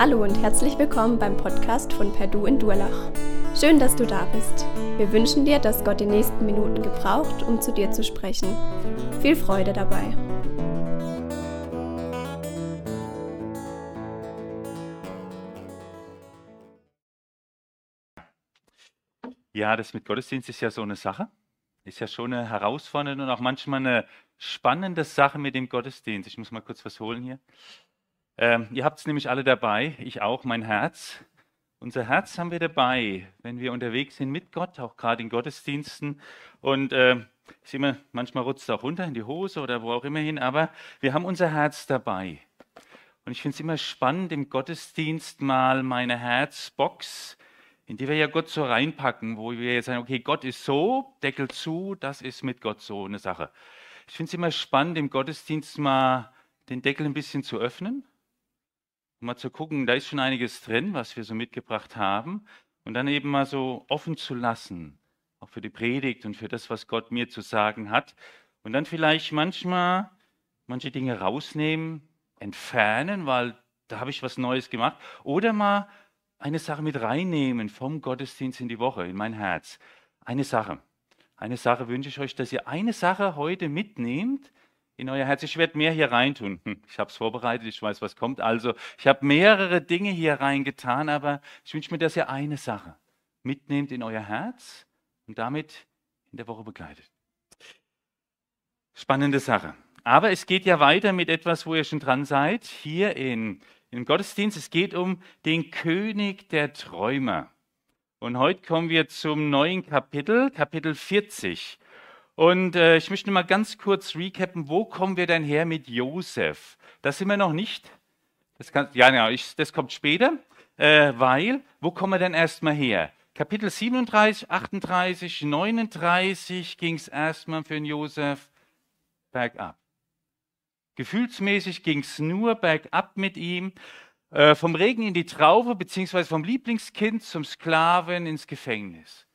Hallo und herzlich willkommen beim Podcast von Perdu in Durlach. Schön, dass du da bist. Wir wünschen dir, dass Gott die nächsten Minuten gebraucht, um zu dir zu sprechen. Viel Freude dabei. Ja, das mit Gottesdienst ist ja so eine Sache. Ist ja schon eine herausfordernde und auch manchmal eine spannende Sache mit dem Gottesdienst. Ich muss mal kurz was holen hier. Ähm, ihr habt es nämlich alle dabei, ich auch, mein Herz. Unser Herz haben wir dabei, wenn wir unterwegs sind mit Gott, auch gerade in Gottesdiensten. Und äh, ich sehe immer, manchmal rutscht es auch runter in die Hose oder wo auch immer hin, aber wir haben unser Herz dabei. Und ich finde es immer spannend, im Gottesdienst mal meine Herzbox, in die wir ja Gott so reinpacken, wo wir jetzt sagen, okay, Gott ist so, Deckel zu, das ist mit Gott so eine Sache. Ich finde es immer spannend, im Gottesdienst mal den Deckel ein bisschen zu öffnen um mal zu gucken, da ist schon einiges drin, was wir so mitgebracht haben, und dann eben mal so offen zu lassen, auch für die Predigt und für das, was Gott mir zu sagen hat. Und dann vielleicht manchmal manche Dinge rausnehmen, entfernen, weil da habe ich was Neues gemacht. Oder mal eine Sache mit reinnehmen vom Gottesdienst in die Woche, in mein Herz. Eine Sache. Eine Sache wünsche ich euch, dass ihr eine Sache heute mitnehmt, in euer Herz. Ich werde mehr hier reintun. Hm, ich habe es vorbereitet, ich weiß, was kommt. Also, ich habe mehrere Dinge hier reingetan, aber ich wünsche mir, dass ihr eine Sache mitnehmt in euer Herz und damit in der Woche begleitet. Spannende Sache. Aber es geht ja weiter mit etwas, wo ihr schon dran seid, hier in, im Gottesdienst. Es geht um den König der Träumer. Und heute kommen wir zum neuen Kapitel, Kapitel 40. Und äh, ich möchte mal ganz kurz recappen, wo kommen wir denn her mit Josef? Das sind wir noch nicht. Das kann, ja, ja ich, das kommt später, äh, weil, wo kommen wir denn erstmal her? Kapitel 37, 38, 39 ging es erstmal für den Josef bergab. Gefühlsmäßig ging es nur bergab mit ihm. Äh, vom Regen in die Traufe, beziehungsweise vom Lieblingskind zum Sklaven ins Gefängnis.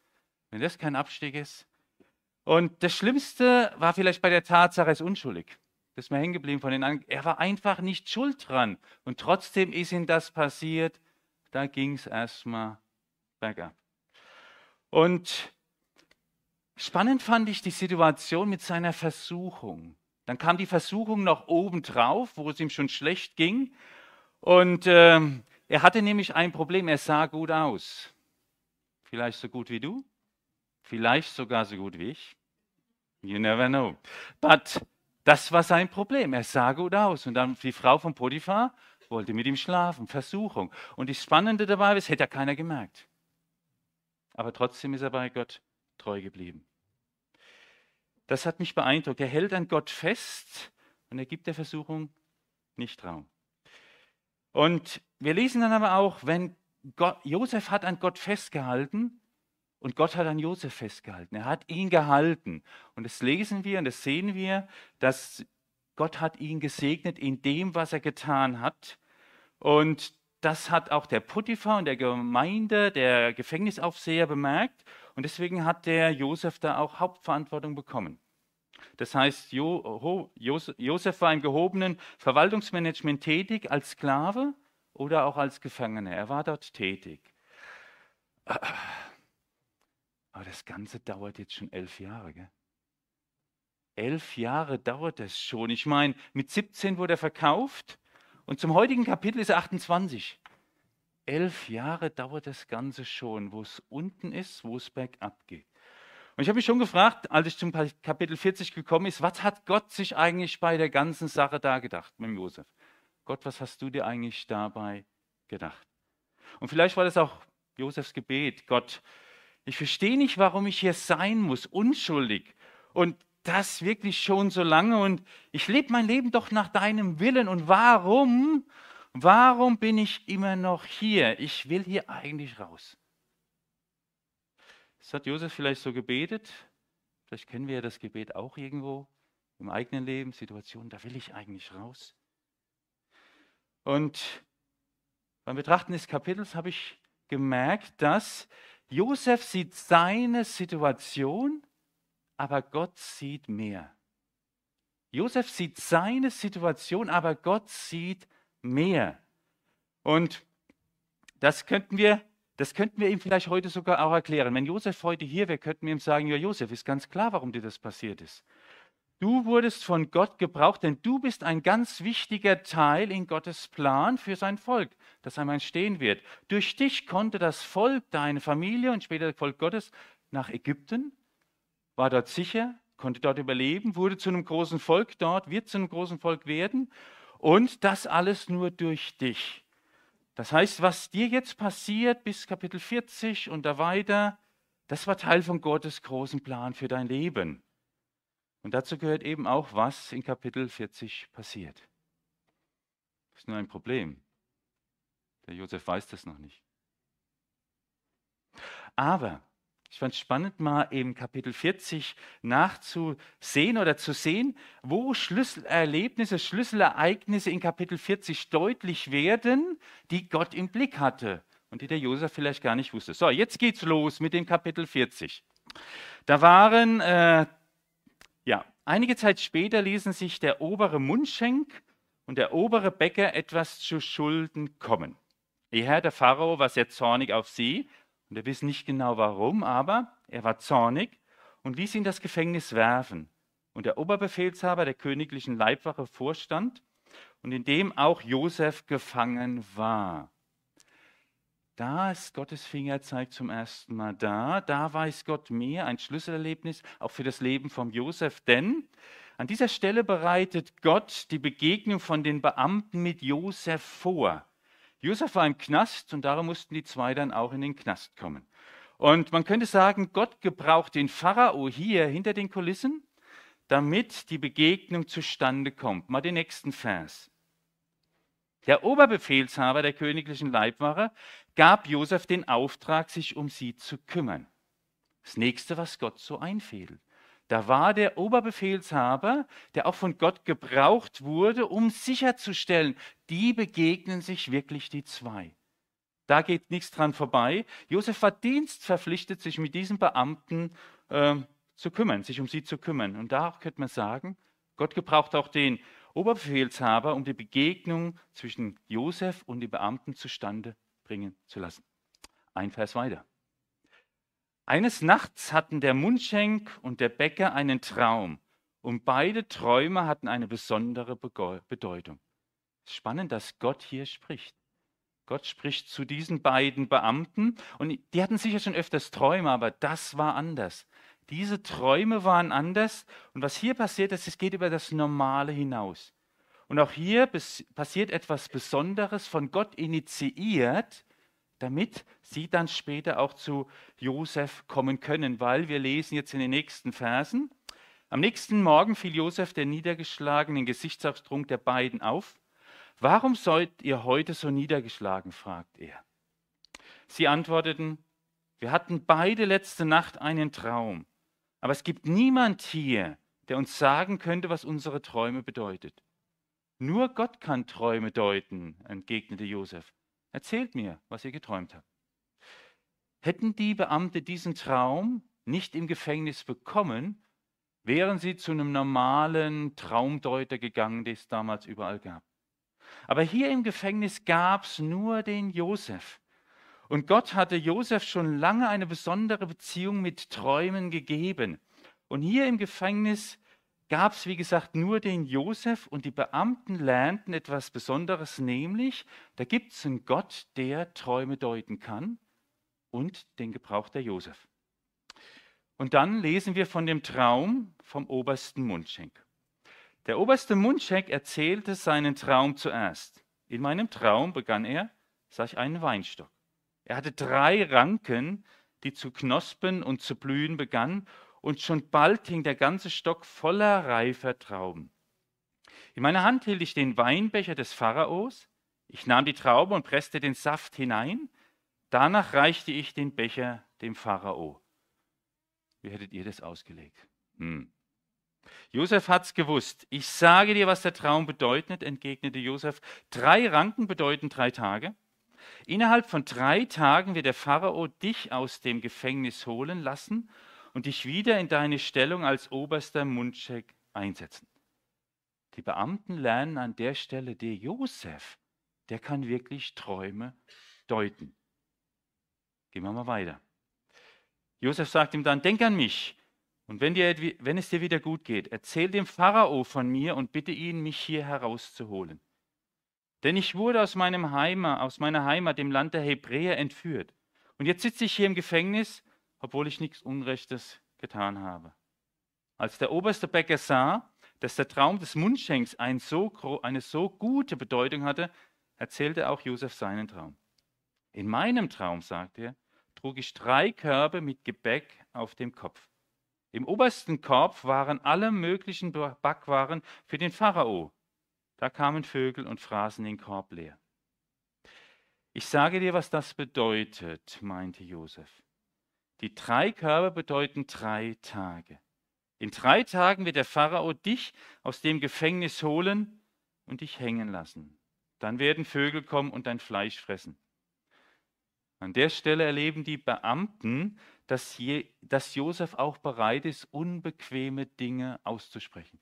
Wenn das kein Abstieg ist, und das Schlimmste war vielleicht bei der Tatsache, er ist unschuldig. Das ist mir hängen geblieben von den anderen. Er war einfach nicht schuld dran. Und trotzdem ist ihm das passiert. Da ging es erstmal bergab. Und spannend fand ich die Situation mit seiner Versuchung. Dann kam die Versuchung noch obendrauf, wo es ihm schon schlecht ging. Und äh, er hatte nämlich ein Problem. Er sah gut aus. Vielleicht so gut wie du, Vielleicht sogar so gut wie ich. You never know. But das war sein Problem. Er sah gut aus. Und dann die Frau von Potiphar wollte mit ihm schlafen. Versuchung. Und das Spannende dabei ist, hätte ja keiner gemerkt. Aber trotzdem ist er bei Gott treu geblieben. Das hat mich beeindruckt. Er hält an Gott fest und er gibt der Versuchung nicht Raum. Und wir lesen dann aber auch, wenn Gott, Josef hat an Gott festgehalten, und Gott hat an Josef festgehalten. Er hat ihn gehalten. Und das lesen wir und das sehen wir, dass Gott hat ihn gesegnet in dem, was er getan hat. Und das hat auch der Potiphar und der Gemeinde, der Gefängnisaufseher bemerkt. Und deswegen hat der Josef da auch Hauptverantwortung bekommen. Das heißt, Josef war im gehobenen Verwaltungsmanagement tätig als Sklave oder auch als Gefangener. Er war dort tätig. Aber das Ganze dauert jetzt schon elf Jahre. Gell? Elf Jahre dauert das schon. Ich meine, mit 17 wurde er verkauft und zum heutigen Kapitel ist er 28. Elf Jahre dauert das Ganze schon, wo es unten ist, wo es bergab geht. Und ich habe mich schon gefragt, als ich zum Kapitel 40 gekommen ist, was hat Gott sich eigentlich bei der ganzen Sache da gedacht mit Josef? Gott, was hast du dir eigentlich dabei gedacht? Und vielleicht war das auch Josefs Gebet. Gott, ich verstehe nicht, warum ich hier sein muss, unschuldig. Und das wirklich schon so lange. Und ich lebe mein Leben doch nach deinem Willen. Und warum, warum bin ich immer noch hier? Ich will hier eigentlich raus. Das hat Josef vielleicht so gebetet. Vielleicht kennen wir ja das Gebet auch irgendwo im eigenen Leben, Situationen, da will ich eigentlich raus. Und beim Betrachten des Kapitels habe ich gemerkt, dass Josef sieht seine Situation, aber Gott sieht mehr. Josef sieht seine Situation, aber Gott sieht mehr. Und Das könnten wir, das könnten wir ihm vielleicht heute sogar auch erklären. Wenn Josef heute hier wäre, könnten wir ihm sagen, ja Josef, ist ganz klar, warum dir das passiert ist. Du wurdest von Gott gebraucht, denn du bist ein ganz wichtiger Teil in Gottes Plan für sein Volk, das einmal entstehen wird. Durch dich konnte das Volk, deine Familie und später das Volk Gottes nach Ägypten, war dort sicher, konnte dort überleben, wurde zu einem großen Volk dort, wird zu einem großen Volk werden und das alles nur durch dich. Das heißt, was dir jetzt passiert bis Kapitel 40 und da weiter, das war Teil von Gottes großen Plan für dein Leben. Und dazu gehört eben auch, was in Kapitel 40 passiert. Das ist nur ein Problem. Der Josef weiß das noch nicht. Aber ich fand es spannend, mal im Kapitel 40 nachzusehen oder zu sehen, wo Schlüsselerlebnisse, Schlüsselereignisse in Kapitel 40 deutlich werden, die Gott im Blick hatte und die der Josef vielleicht gar nicht wusste. So, jetzt geht's los mit dem Kapitel 40. Da waren äh, ja, einige Zeit später ließen sich der obere Mundschenk und der obere Bäcker etwas zu Schulden kommen. Ihr Herr, der Pharao, war sehr zornig auf sie und wir wissen nicht genau warum, aber er war zornig und ließ ihn das Gefängnis werfen. Und der Oberbefehlshaber der königlichen Leibwache vorstand und in dem auch Josef gefangen war. Da ist Gottes Fingerzeig zum ersten Mal da. Da weiß Gott mehr, ein Schlüsselerlebnis auch für das Leben von Josef. Denn an dieser Stelle bereitet Gott die Begegnung von den Beamten mit Josef vor. Josef war im Knast und darum mussten die zwei dann auch in den Knast kommen. Und man könnte sagen, Gott gebraucht den Pharao hier hinter den Kulissen, damit die Begegnung zustande kommt. Mal den nächsten Vers. Der Oberbefehlshaber der königlichen Leibwache gab Josef den Auftrag, sich um sie zu kümmern. Das nächste, was Gott so einfädelt. Da war der Oberbefehlshaber, der auch von Gott gebraucht wurde, um sicherzustellen, die begegnen sich wirklich die zwei. Da geht nichts dran vorbei. Josef war dienstverpflichtet, sich mit diesen Beamten äh, zu kümmern, sich um sie zu kümmern. Und da könnte man sagen, Gott gebraucht auch den Oberbefehlshaber, um die Begegnung zwischen Josef und den Beamten zustande bringen zu lassen. Ein Vers weiter. Eines Nachts hatten der Mundschenk und der Bäcker einen Traum und beide Träume hatten eine besondere Bedeutung. Spannend, dass Gott hier spricht. Gott spricht zu diesen beiden Beamten und die hatten sicher schon öfters Träume, aber das war anders. Diese Träume waren anders und was hier passiert ist, es geht über das Normale hinaus. Und auch hier passiert etwas Besonderes, von Gott initiiert, damit sie dann später auch zu Josef kommen können, weil wir lesen jetzt in den nächsten Versen. Am nächsten Morgen fiel Josef der niedergeschlagenen Gesichtsausdruck der beiden auf. Warum seid ihr heute so niedergeschlagen? fragt er. Sie antworteten, wir hatten beide letzte Nacht einen Traum. Aber es gibt niemand hier, der uns sagen könnte, was unsere Träume bedeutet. Nur Gott kann Träume deuten, entgegnete Josef. Erzählt mir, was ihr geträumt habt. Hätten die Beamte diesen Traum nicht im Gefängnis bekommen, wären sie zu einem normalen Traumdeuter gegangen, den es damals überall gab. Aber hier im Gefängnis gab es nur den Josef. Und Gott hatte Josef schon lange eine besondere Beziehung mit Träumen gegeben. Und hier im Gefängnis gab es, wie gesagt, nur den Josef und die Beamten lernten etwas Besonderes, nämlich, da gibt es einen Gott, der Träume deuten kann und den Gebrauch der Josef. Und dann lesen wir von dem Traum vom obersten Mundschenk. Der oberste Mundschenk erzählte seinen Traum zuerst. In meinem Traum begann er, sah ich einen Weinstock. Er hatte drei Ranken, die zu knospen und zu blühen begannen, und schon bald hing der ganze Stock voller reifer Trauben. In meiner Hand hielt ich den Weinbecher des Pharaos, ich nahm die Traube und presste den Saft hinein, danach reichte ich den Becher dem Pharao. Wie hättet ihr das ausgelegt? Hm. Josef hat's gewusst. Ich sage dir, was der Traum bedeutet, entgegnete Josef. Drei Ranken bedeuten drei Tage. Innerhalb von drei Tagen wird der Pharao dich aus dem Gefängnis holen lassen und dich wieder in deine Stellung als oberster Mundschenk einsetzen. Die Beamten lernen an der Stelle, der Josef, der kann wirklich Träume deuten. Gehen wir mal weiter. Josef sagt ihm dann, denk an mich. Und wenn, dir, wenn es dir wieder gut geht, erzähl dem Pharao von mir und bitte ihn, mich hier herauszuholen. Denn ich wurde aus, meinem Heimat, aus meiner Heimat, dem Land der Hebräer, entführt. Und jetzt sitze ich hier im Gefängnis, obwohl ich nichts Unrechtes getan habe. Als der oberste Bäcker sah, dass der Traum des Mundschenks ein so, eine so gute Bedeutung hatte, erzählte auch Josef seinen Traum. In meinem Traum, sagt er, trug ich drei Körbe mit Gebäck auf dem Kopf. Im obersten Korb waren alle möglichen Backwaren für den Pharao. Da kamen Vögel und fraßen den Korb leer. Ich sage dir, was das bedeutet, meinte Josef. Die drei Körbe bedeuten drei Tage. In drei Tagen wird der Pharao dich aus dem Gefängnis holen und dich hängen lassen. Dann werden Vögel kommen und dein Fleisch fressen. An der Stelle erleben die Beamten, dass, je, dass Josef auch bereit ist, unbequeme Dinge auszusprechen.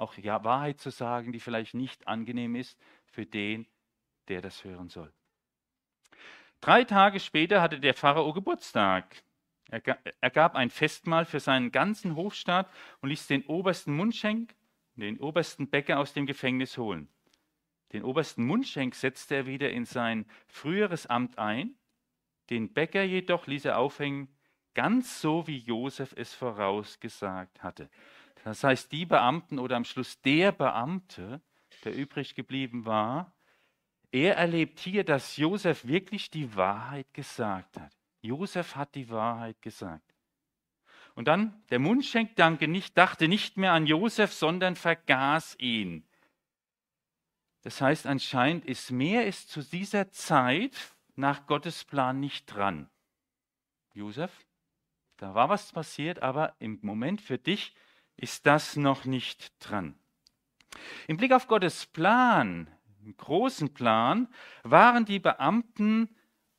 Auch ja, Wahrheit zu sagen, die vielleicht nicht angenehm ist für den, der das hören soll. Drei Tage später hatte der Pharao Geburtstag. Er gab ein Festmahl für seinen ganzen Hofstaat und ließ den obersten Mundschenk, den obersten Bäcker aus dem Gefängnis holen. Den obersten Mundschenk setzte er wieder in sein früheres Amt ein, den Bäcker jedoch ließ er aufhängen, ganz so wie Josef es vorausgesagt hatte. Das heißt, die Beamten oder am Schluss der Beamte, der übrig geblieben war, er erlebt hier, dass Josef wirklich die Wahrheit gesagt hat. Josef hat die Wahrheit gesagt. Und dann, der Mundschenk danke nicht, dachte nicht mehr an Josef, sondern vergaß ihn. Das heißt, anscheinend ist mehr ist zu dieser Zeit nach Gottes Plan nicht dran. Josef, da war was passiert, aber im Moment für dich ist das noch nicht dran. Im Blick auf Gottes Plan, im großen Plan, waren die Beamten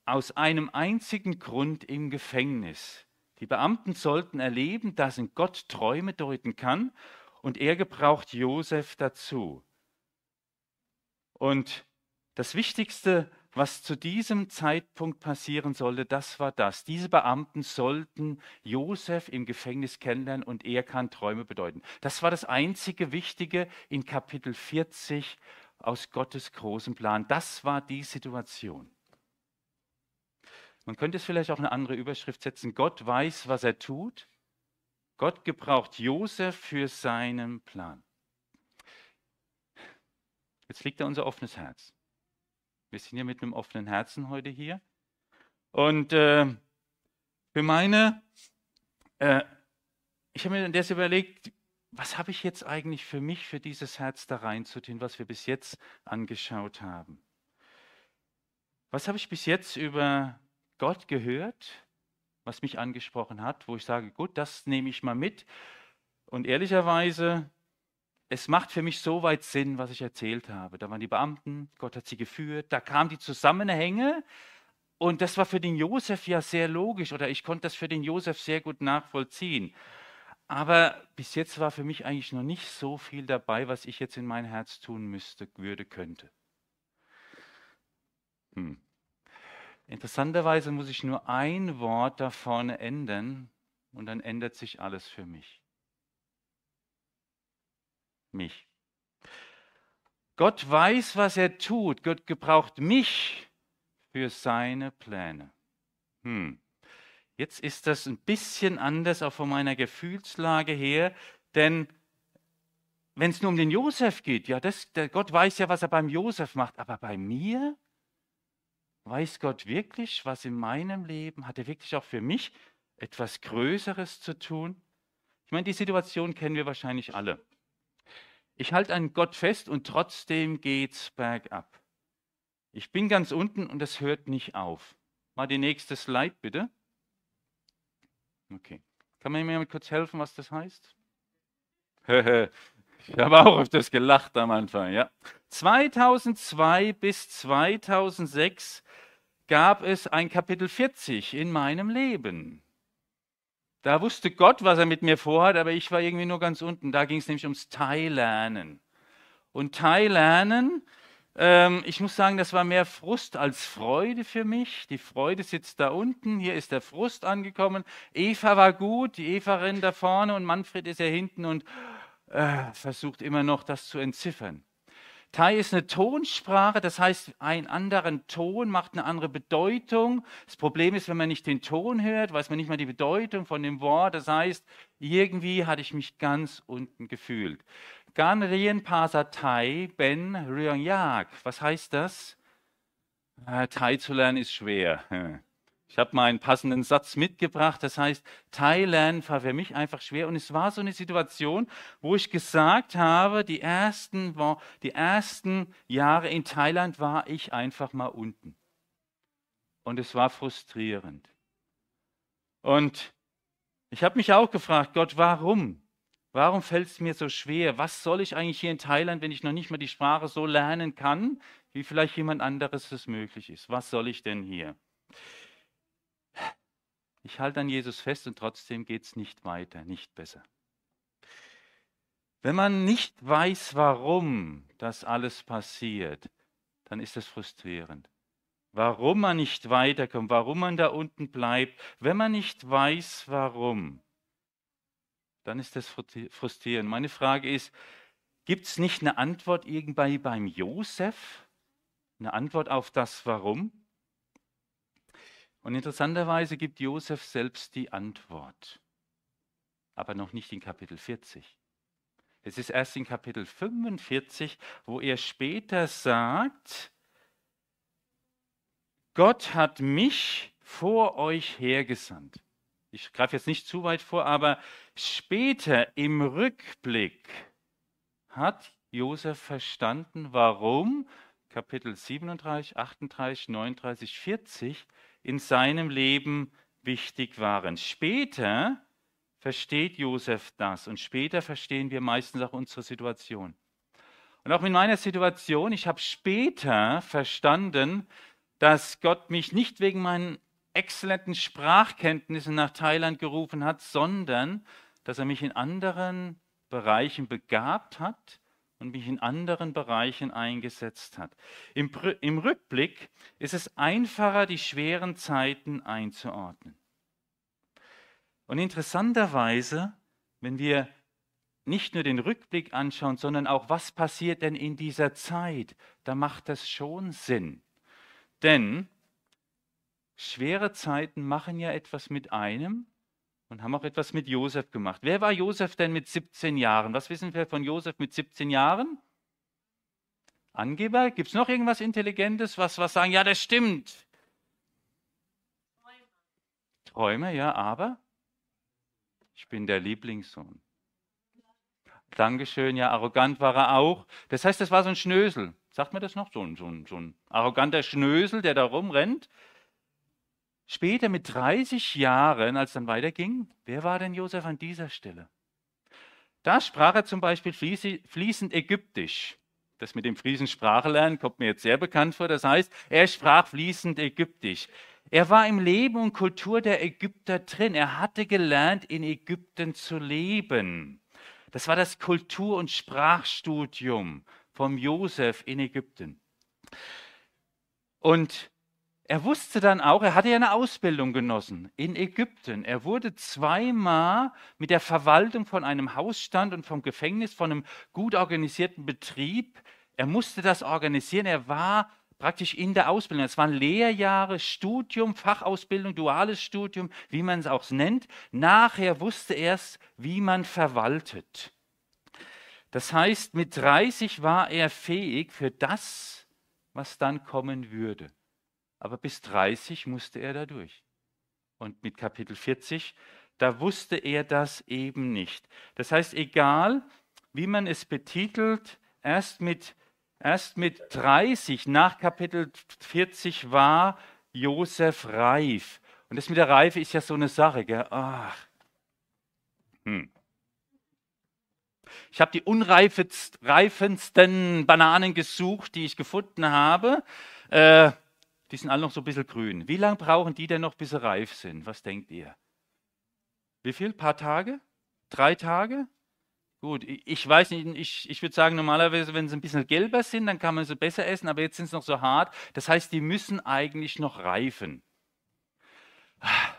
aus einem einzigen Grund im Gefängnis. Die Beamten sollten erleben, dass in Gott Träume deuten kann und er gebraucht Josef dazu. Und das Wichtigste, was zu diesem Zeitpunkt passieren sollte, das war das. Diese Beamten sollten Josef im Gefängnis kennenlernen und er kann Träume bedeuten. Das war das einzige Wichtige in Kapitel 40 aus Gottes großem Plan. Das war die Situation. Man könnte es vielleicht auch eine andere Überschrift setzen. Gott weiß, was er tut. Gott gebraucht Josef für seinen Plan. Jetzt liegt da unser offenes Herz. Wir sind ja mit einem offenen Herzen heute hier. Und äh, für meine, äh, ich habe mir das überlegt, was habe ich jetzt eigentlich für mich, für dieses Herz da reinzutun, was wir bis jetzt angeschaut haben? Was habe ich bis jetzt über Gott gehört, was mich angesprochen hat, wo ich sage, gut, das nehme ich mal mit. Und ehrlicherweise, es macht für mich so weit Sinn, was ich erzählt habe. Da waren die Beamten, Gott hat sie geführt, da kamen die Zusammenhänge. Und das war für den Josef ja sehr logisch oder ich konnte das für den Josef sehr gut nachvollziehen. Aber bis jetzt war für mich eigentlich noch nicht so viel dabei, was ich jetzt in mein Herz tun müsste, würde, könnte. Hm. Interessanterweise muss ich nur ein Wort da vorne ändern und dann ändert sich alles für mich. Mich. Gott weiß, was er tut. Gott gebraucht mich für seine Pläne. Hm. Jetzt ist das ein bisschen anders auch von meiner Gefühlslage her, denn wenn es nur um den Josef geht, ja, das, der Gott weiß ja, was er beim Josef macht, aber bei mir, Weiß Gott wirklich, was in meinem Leben, hat er wirklich auch für mich etwas Größeres zu tun? Ich meine, die Situation kennen wir wahrscheinlich alle. Ich halte an Gott fest und trotzdem geht's bergab. Ich bin ganz unten und es hört nicht auf. Mal die nächste Slide bitte. Okay. Kann man mir kurz helfen, was das heißt? ich habe auch auf das gelacht am Anfang, ja. 2002 bis 2006 gab es ein Kapitel 40 in meinem Leben. Da wusste Gott, was er mit mir vorhat, aber ich war irgendwie nur ganz unten. Da ging es nämlich ums Teillernen. Und Teillernen, Ähm, ich muss sagen, das war mehr Frust als Freude für mich. Die Freude sitzt da unten, hier ist der Frust angekommen. Eva war gut, die Eva rennt da vorne und Manfred ist ja hinten und äh, versucht immer noch das zu entziffern. Tai ist eine Tonsprache, das heißt, ein anderen Ton macht eine andere Bedeutung. Das Problem ist, wenn man nicht den Ton hört, weiß man nicht mal die Bedeutung von dem Wort. Das heißt, irgendwie hatte ich mich ganz unten gefühlt. Gan Rien Pasa Tai Ben Ryong Was heißt das? Äh, Thai zu lernen ist schwer. Ich habe mal einen passenden Satz mitgebracht. Das heißt, Thai lernen war für mich einfach schwer. Und es war so eine Situation, wo ich gesagt habe, die ersten, die ersten Jahre in Thailand war ich einfach mal unten. Und es war frustrierend. Und ich habe mich auch gefragt, Gott, warum? Warum fällt es mir so schwer? Was soll ich eigentlich hier in Thailand, wenn ich noch nicht mal die Sprache so lernen kann, wie vielleicht jemand anderes es möglich ist? Was soll ich denn hier? Ich halte an Jesus fest und trotzdem geht es nicht weiter, nicht besser. Wenn man nicht weiß, warum das alles passiert, dann ist das frustrierend. Warum man nicht weiterkommt, warum man da unten bleibt, wenn man nicht weiß, warum, dann ist das frustrierend. Meine Frage ist, gibt es nicht eine Antwort irgendwie beim Josef? Eine Antwort auf das Warum? Und interessanterweise gibt Josef selbst die Antwort, aber noch nicht in Kapitel 40. Es ist erst in Kapitel 45, wo er später sagt, Gott hat mich vor euch hergesandt. Ich greife jetzt nicht zu weit vor, aber später im Rückblick hat Josef verstanden, warum Kapitel 37, 38, 39, 40 in seinem Leben wichtig waren. Später versteht Josef das und später verstehen wir meistens auch unsere Situation. Und auch in meiner Situation, ich habe später verstanden, dass Gott mich nicht wegen meinen exzellenten Sprachkenntnissen nach Thailand gerufen hat, sondern dass er mich in anderen Bereichen begabt hat und mich in anderen Bereichen eingesetzt hat. Im, Im, Rückblick ist es einfacher, die schweren Zeiten einzuordnen. Und interessanterweise, wenn wir nicht nur den Rückblick anschauen, sondern auch, was passiert denn in dieser Zeit, da macht das schon Sinn. Denn schwere Zeiten machen ja etwas mit einem und haben auch etwas mit Josef gemacht. Wer war Josef denn mit 17 Jahren? Was wissen wir von Josef mit 17 Jahren? Angeber? Gibt es noch irgendwas Intelligentes, was, was sagen, ja, das stimmt? Träume, ja, aber ich bin der Lieblingssohn. Dankeschön, ja, arrogant war er auch. Das heißt, das war so ein Schnösel. Sagt man das noch? So ein, so ein, so ein arroganter Schnösel, der da rumrennt. Später mit 30 Jahren, als dann weiterging, wer war denn Josef an dieser Stelle? Da sprach er zum Beispiel fließend Ägyptisch. Das mit dem fließend Sprache lernen kommt mir jetzt sehr bekannt vor. Das heißt, er sprach fließend Ägyptisch. Er war im Leben und Kultur der Ägypter drin. Er hatte gelernt, in Ägypten zu leben. Das war das Kultur- und Sprachstudium vom Josef in Ägypten. Und er wusste dann auch, er hatte ja eine Ausbildung genossen in Ägypten. Er wurde zweimal mit der Verwaltung von einem Hausstand und vom Gefängnis, von einem gut organisierten Betrieb, er musste das organisieren. Er war praktisch in der Ausbildung. Es waren Lehrjahre, Studium, Fachausbildung, duales Studium, wie man es auch nennt. Nachher wusste er es, wie man verwaltet. Das heißt, mit 30 war er fähig für das, was dann kommen würde aber bis 30 musste er da durch. Und mit Kapitel 40, da wusste er das eben nicht. Das heißt, egal wie man es betitelt, erst mit, erst mit 30 nach Kapitel 40 war Josef reif. Und das mit der Reife ist ja so eine Sache. Gell? Ach. Hm. Ich habe die unreifendsten Bananen gesucht, die ich gefunden habe. Äh, die sind alle noch so ein bisschen grün. Wie lange brauchen die denn noch, bis sie reif sind? Was denkt ihr? Wie viel? Ein paar Tage? Drei Tage? Gut, ich weiß nicht, ich, ich würde sagen, normalerweise, wenn sie ein bisschen gelber sind, dann kann man sie besser essen, aber jetzt sind sie noch so hart. Das heißt, die müssen eigentlich noch reifen.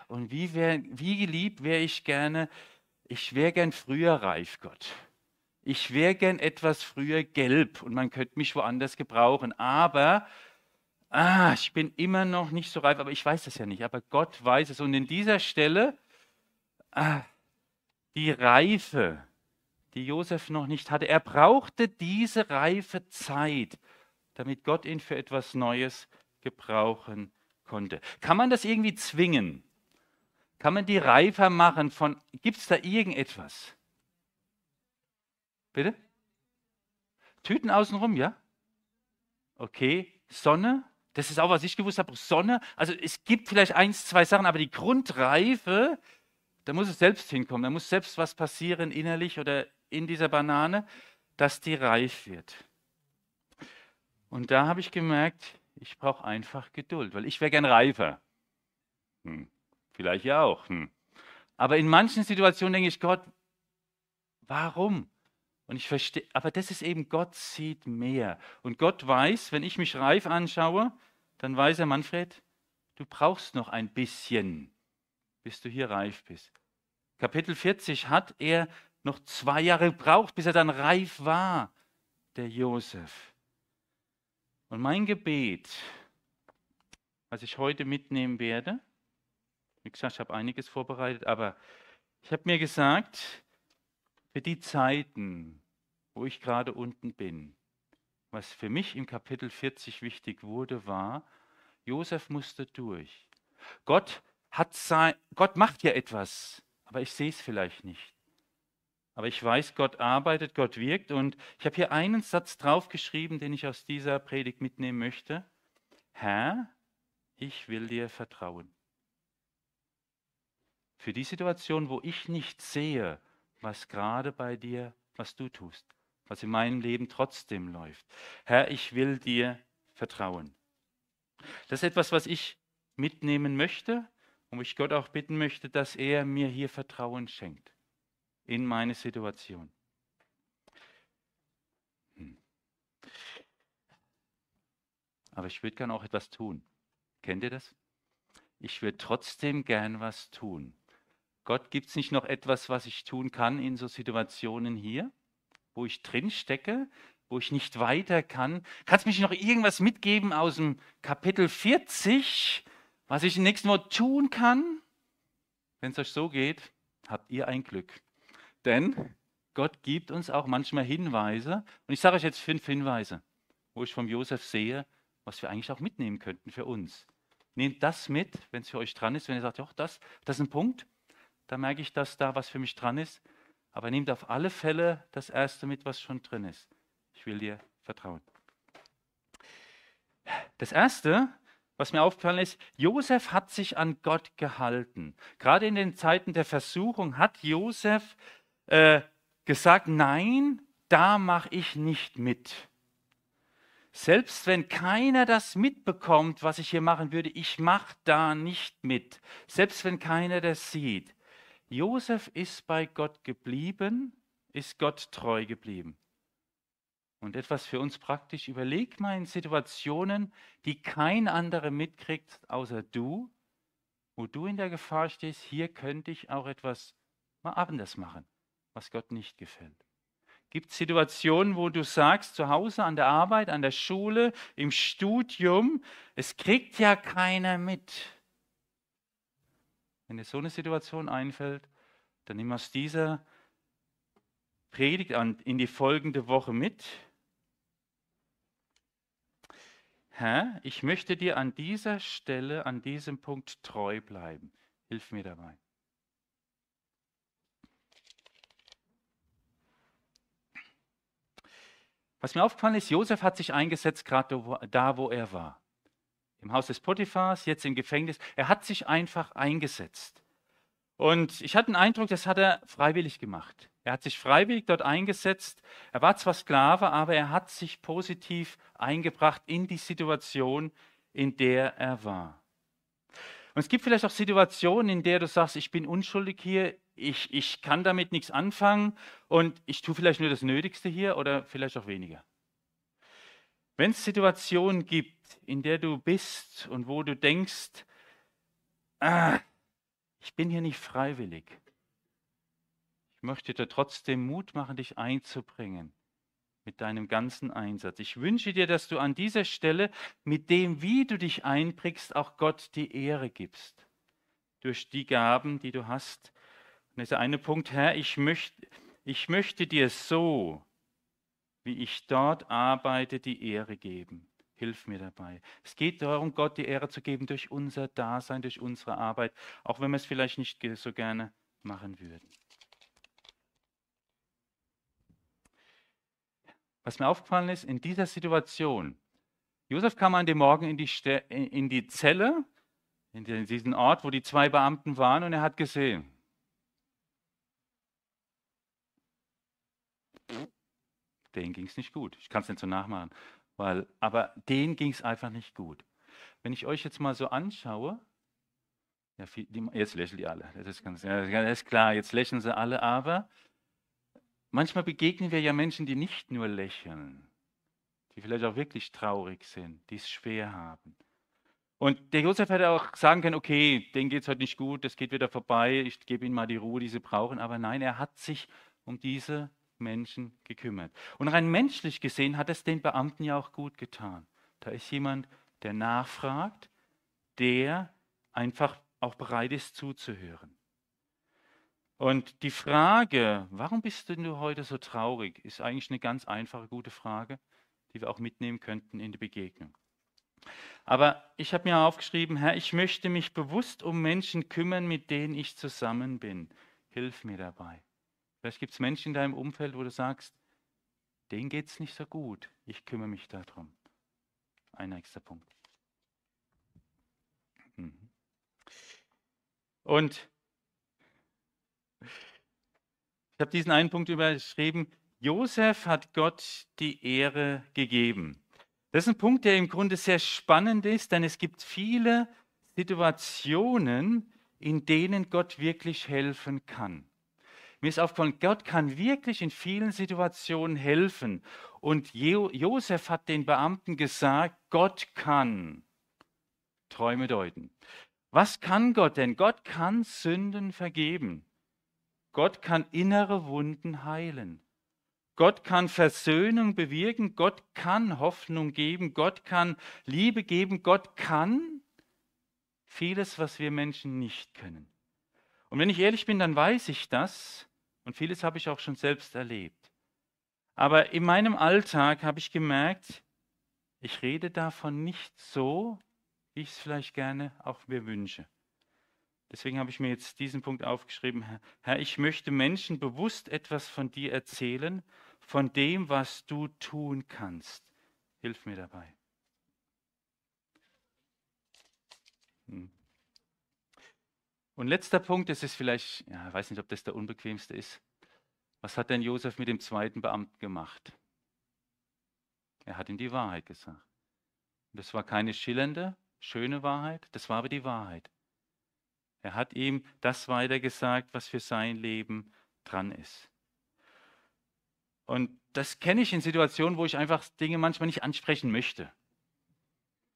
Und wie, wär, wie lieb wäre ich gerne, ich wäre gern früher reif, Gott. Ich wäre gern etwas früher gelb und man könnte mich woanders gebrauchen. Aber ah, ich bin immer noch nicht so reif, aber ich weiß das ja nicht. Aber Gott weiß es. Und in dieser Stelle, ah, die Reife, die Josef noch nicht hatte. Er brauchte diese reife Zeit, damit Gott ihn für etwas Neues gebrauchen konnte. Kann man das irgendwie zwingen? Kann man die reifer machen von, gibt es da irgendetwas? Bitte? Tüten außenrum, ja? Okay. Sonne? Das ist auch, was ich gewusst habe. Sonne. Also es gibt vielleicht eins, zwei Sachen, aber die Grundreife, da muss es selbst hinkommen. Da muss selbst was passieren innerlich oder in dieser Banane, dass die reif wird. Und da habe ich gemerkt, ich brauche einfach Geduld, weil ich wäre gern reifer. Hm, vielleicht ja auch. Hm. Aber in manchen Situationen denke ich, Gott, warum? Und ich verstehe, aber das ist eben, Gott sieht mehr. Und Gott weiß, wenn ich mich reif anschaue, dann weiß er, Manfred, du brauchst noch ein bisschen, bis du hier reif bist. Kapitel 40 hat er noch zwei Jahre gebraucht, bis er dann reif war, der Josef. Und mein Gebet, was ich heute mitnehmen werde, wie gesagt, ich habe einiges vorbereitet, aber ich habe mir gesagt, für die Zeiten, wo ich gerade unten bin, was für mich im Kapitel 40 wichtig wurde, war, Josef musste durch. Gott, hat sein, Gott macht ja etwas, aber ich sehe es vielleicht nicht. Aber ich weiß, Gott arbeitet, Gott wirkt. Und ich habe hier einen Satz draufgeschrieben, den ich aus dieser Predigt mitnehmen möchte. Herr, ich will dir vertrauen. Für die Situation, wo ich nicht sehe, was gerade bei dir, was du tust, was in meinem Leben trotzdem läuft. Herr, ich will dir vertrauen. Das ist etwas, was ich mitnehmen möchte und wo ich Gott auch bitten möchte, dass er mir hier Vertrauen schenkt in meine Situation. Hm. Aber ich würde gern auch etwas tun. Kennt ihr das? Ich würde trotzdem gern was tun. Gott, gibt es nicht noch etwas, was ich tun kann in so Situationen hier, wo ich drin stecke, wo ich nicht weiter kann? Kannst du mich noch irgendwas mitgeben aus dem Kapitel 40, was ich im nächsten Wort tun kann? Wenn es euch so geht, habt ihr ein Glück. Denn Gott gibt uns auch manchmal Hinweise. Und ich sage euch jetzt fünf Hinweise, wo ich vom Josef sehe, was wir eigentlich auch mitnehmen könnten für uns. Nehmt das mit, wenn es für euch dran ist. Wenn ihr sagt, das, das ist ein Punkt, da merke ich, dass da was für mich dran ist. Aber nehmt auf alle Fälle das Erste mit, was schon drin ist. Ich will dir vertrauen. Das Erste, was mir aufgefallen ist, Josef hat sich an Gott gehalten. Gerade in den Zeiten der Versuchung hat Josef äh, gesagt, nein, da mache ich nicht mit. Selbst wenn keiner das mitbekommt, was ich hier machen würde, ich mache da nicht mit. Selbst wenn keiner das sieht. Josef ist bei Gott geblieben, ist Gott treu geblieben. Und etwas für uns praktisch, überleg mal in Situationen, die kein anderer mitkriegt, außer du, wo du in der Gefahr stehst, hier könnte ich auch etwas mal anders machen was Gott nicht gefällt. Gibt es Situationen, wo du sagst, zu Hause, an der Arbeit, an der Schule, im Studium, es kriegt ja keiner mit. Wenn dir so eine Situation einfällt, dann nimm aus dieser Predigt in die folgende Woche mit. Herr, ich möchte dir an dieser Stelle, an diesem Punkt treu bleiben. Hilf mir dabei. Was mir aufgefallen ist, Josef hat sich eingesetzt, gerade da, wo er war. Im Haus des Potiphars, jetzt im Gefängnis. Er hat sich einfach eingesetzt. Und ich hatte den Eindruck, das hat er freiwillig gemacht. Er hat sich freiwillig dort eingesetzt. Er war zwar Sklave, aber er hat sich positiv eingebracht in die Situation, in der er war. Und es gibt vielleicht auch Situationen, in der du sagst, ich bin unschuldig hier, ich, ich kann damit nichts anfangen und ich tue vielleicht nur das Nötigste hier oder vielleicht auch weniger. Wenn es Situationen gibt, in der du bist und wo du denkst, ah, ich bin hier nicht freiwillig, ich möchte dir trotzdem Mut machen, dich einzubringen mit deinem ganzen Einsatz. Ich wünsche dir, dass du an dieser Stelle mit dem, wie du dich einbringst, auch Gott die Ehre gibst. Durch die Gaben, die du hast. Und das ist der eine Punkt, Herr, ich möchte, ich möchte dir so, wie ich dort arbeite, die Ehre geben. Hilf mir dabei. Es geht darum, Gott die Ehre zu geben durch unser Dasein, durch unsere Arbeit, auch wenn wir es vielleicht nicht so gerne machen würden. Was mir aufgefallen ist, in dieser Situation, Josef kam an dem Morgen in die, in die Zelle, in diesen Ort, wo die zwei Beamten waren, und er hat gesehen, denen ging es nicht gut. Ich kann es nicht so nachmachen, weil, aber denen ging es einfach nicht gut. Wenn ich euch jetzt mal so anschaue, ja, jetzt lächeln die alle, das ist ganz ja, das ist klar, jetzt lächeln sie alle, aber Manchmal begegnen wir ja Menschen, die nicht nur lächeln, die vielleicht auch wirklich traurig sind, die es schwer haben. Und der Josef hätte auch sagen können, okay, denen geht es heute nicht gut, das geht wieder vorbei, ich gebe ihnen mal die Ruhe, die sie brauchen. Aber nein, er hat sich um diese Menschen gekümmert. Und rein menschlich gesehen hat es den Beamten ja auch gut getan. Da ist jemand, der nachfragt, der einfach auch bereit ist zuzuhören. Und die Frage, warum bist du heute so traurig, ist eigentlich eine ganz einfache, gute Frage, die wir auch mitnehmen könnten in die Begegnung. Aber ich habe mir aufgeschrieben, Herr, ich möchte mich bewusst um Menschen kümmern, mit denen ich zusammen bin. Hilf mir dabei. Vielleicht gibt es Menschen in deinem Umfeld, wo du sagst, denen geht es nicht so gut. Ich kümmere mich darum. Ein nächster Punkt. Mhm. Und ich habe diesen einen Punkt überschrieben. Josef hat Gott die Ehre gegeben. Das ist ein Punkt, der im Grunde sehr spannend ist, denn es gibt viele Situationen, in denen Gott wirklich helfen kann. Mir ist aufgefallen, Gott kann wirklich in vielen Situationen helfen. Und Josef hat den Beamten gesagt, Gott kann Träume deuten. Was kann Gott denn? Gott kann Sünden vergeben. Gott kann innere Wunden heilen. Gott kann Versöhnung bewirken. Gott kann Hoffnung geben. Gott kann Liebe geben. Gott kann vieles, was wir Menschen nicht können. Und wenn ich ehrlich bin, dann weiß ich das. Und vieles habe ich auch schon selbst erlebt. Aber in meinem Alltag habe ich gemerkt, ich rede davon nicht so, wie ich es vielleicht gerne auch mir wünsche. Deswegen habe ich mir jetzt diesen Punkt aufgeschrieben. Herr, ich möchte Menschen bewusst etwas von dir erzählen, von dem, was du tun kannst. Hilf mir dabei. Hm. Und letzter Punkt, das ist vielleicht, ja, ich weiß nicht, ob das der unbequemste ist. Was hat denn Josef mit dem zweiten Beamten gemacht? Er hat ihm die Wahrheit gesagt. Das war keine schillernde, schöne Wahrheit, das war aber die Wahrheit. Er hat ihm das weitergesagt, was für sein Leben dran ist. Und das kenne ich in Situationen, wo ich einfach Dinge manchmal nicht ansprechen möchte.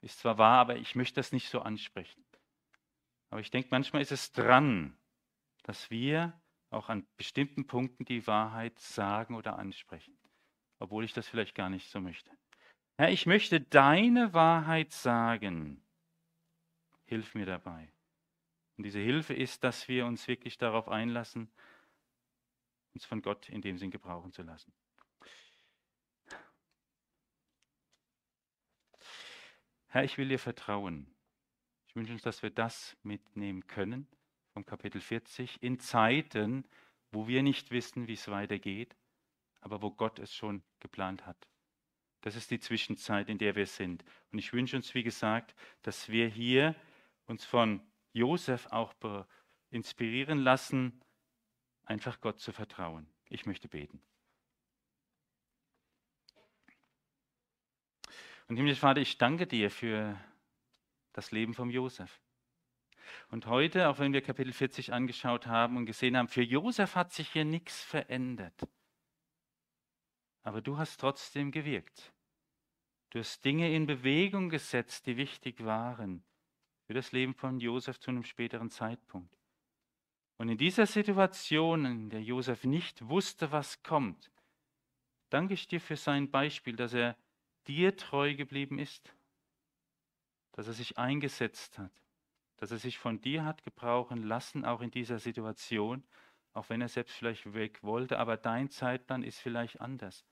Ist zwar wahr, aber ich möchte das nicht so ansprechen. Aber ich denke, manchmal ist es dran, dass wir auch an bestimmten Punkten die Wahrheit sagen oder ansprechen, obwohl ich das vielleicht gar nicht so möchte. Herr, ich möchte deine Wahrheit sagen. Hilf mir dabei. Und diese Hilfe ist, dass wir uns wirklich darauf einlassen, uns von Gott in dem Sinn gebrauchen zu lassen. Herr, ich will dir vertrauen. Ich wünsche uns, dass wir das mitnehmen können vom Kapitel 40 in Zeiten, wo wir nicht wissen, wie es weitergeht, aber wo Gott es schon geplant hat. Das ist die Zwischenzeit, in der wir sind. Und ich wünsche uns, wie gesagt, dass wir hier uns von Josef auch inspirieren lassen, einfach Gott zu vertrauen. Ich möchte beten. Und himmlischer Vater, ich danke dir für das Leben von Josef. Und heute, auch wenn wir Kapitel 40 angeschaut haben und gesehen haben, für Josef hat sich hier nichts verändert. Aber du hast trotzdem gewirkt. Du hast Dinge in Bewegung gesetzt, die wichtig waren für das Leben von Josef zu einem späteren Zeitpunkt. Und in dieser Situation, in der Josef nicht wusste, was kommt, danke ich dir für sein Beispiel, dass er dir treu geblieben ist, dass er sich eingesetzt hat, dass er sich von dir hat gebrauchen lassen, auch in dieser Situation, auch wenn er selbst vielleicht weg wollte, aber dein Zeitplan ist vielleicht anders.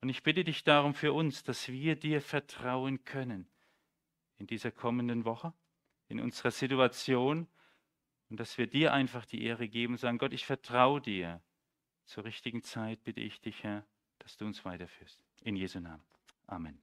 Und ich bitte dich darum für uns, dass wir dir vertrauen können in dieser kommenden Woche, in unserer Situation und dass wir dir einfach die Ehre geben und sagen, Gott, ich vertraue dir. Zur richtigen Zeit bitte ich dich, Herr, dass du uns weiterführst. In Jesu Namen. Amen.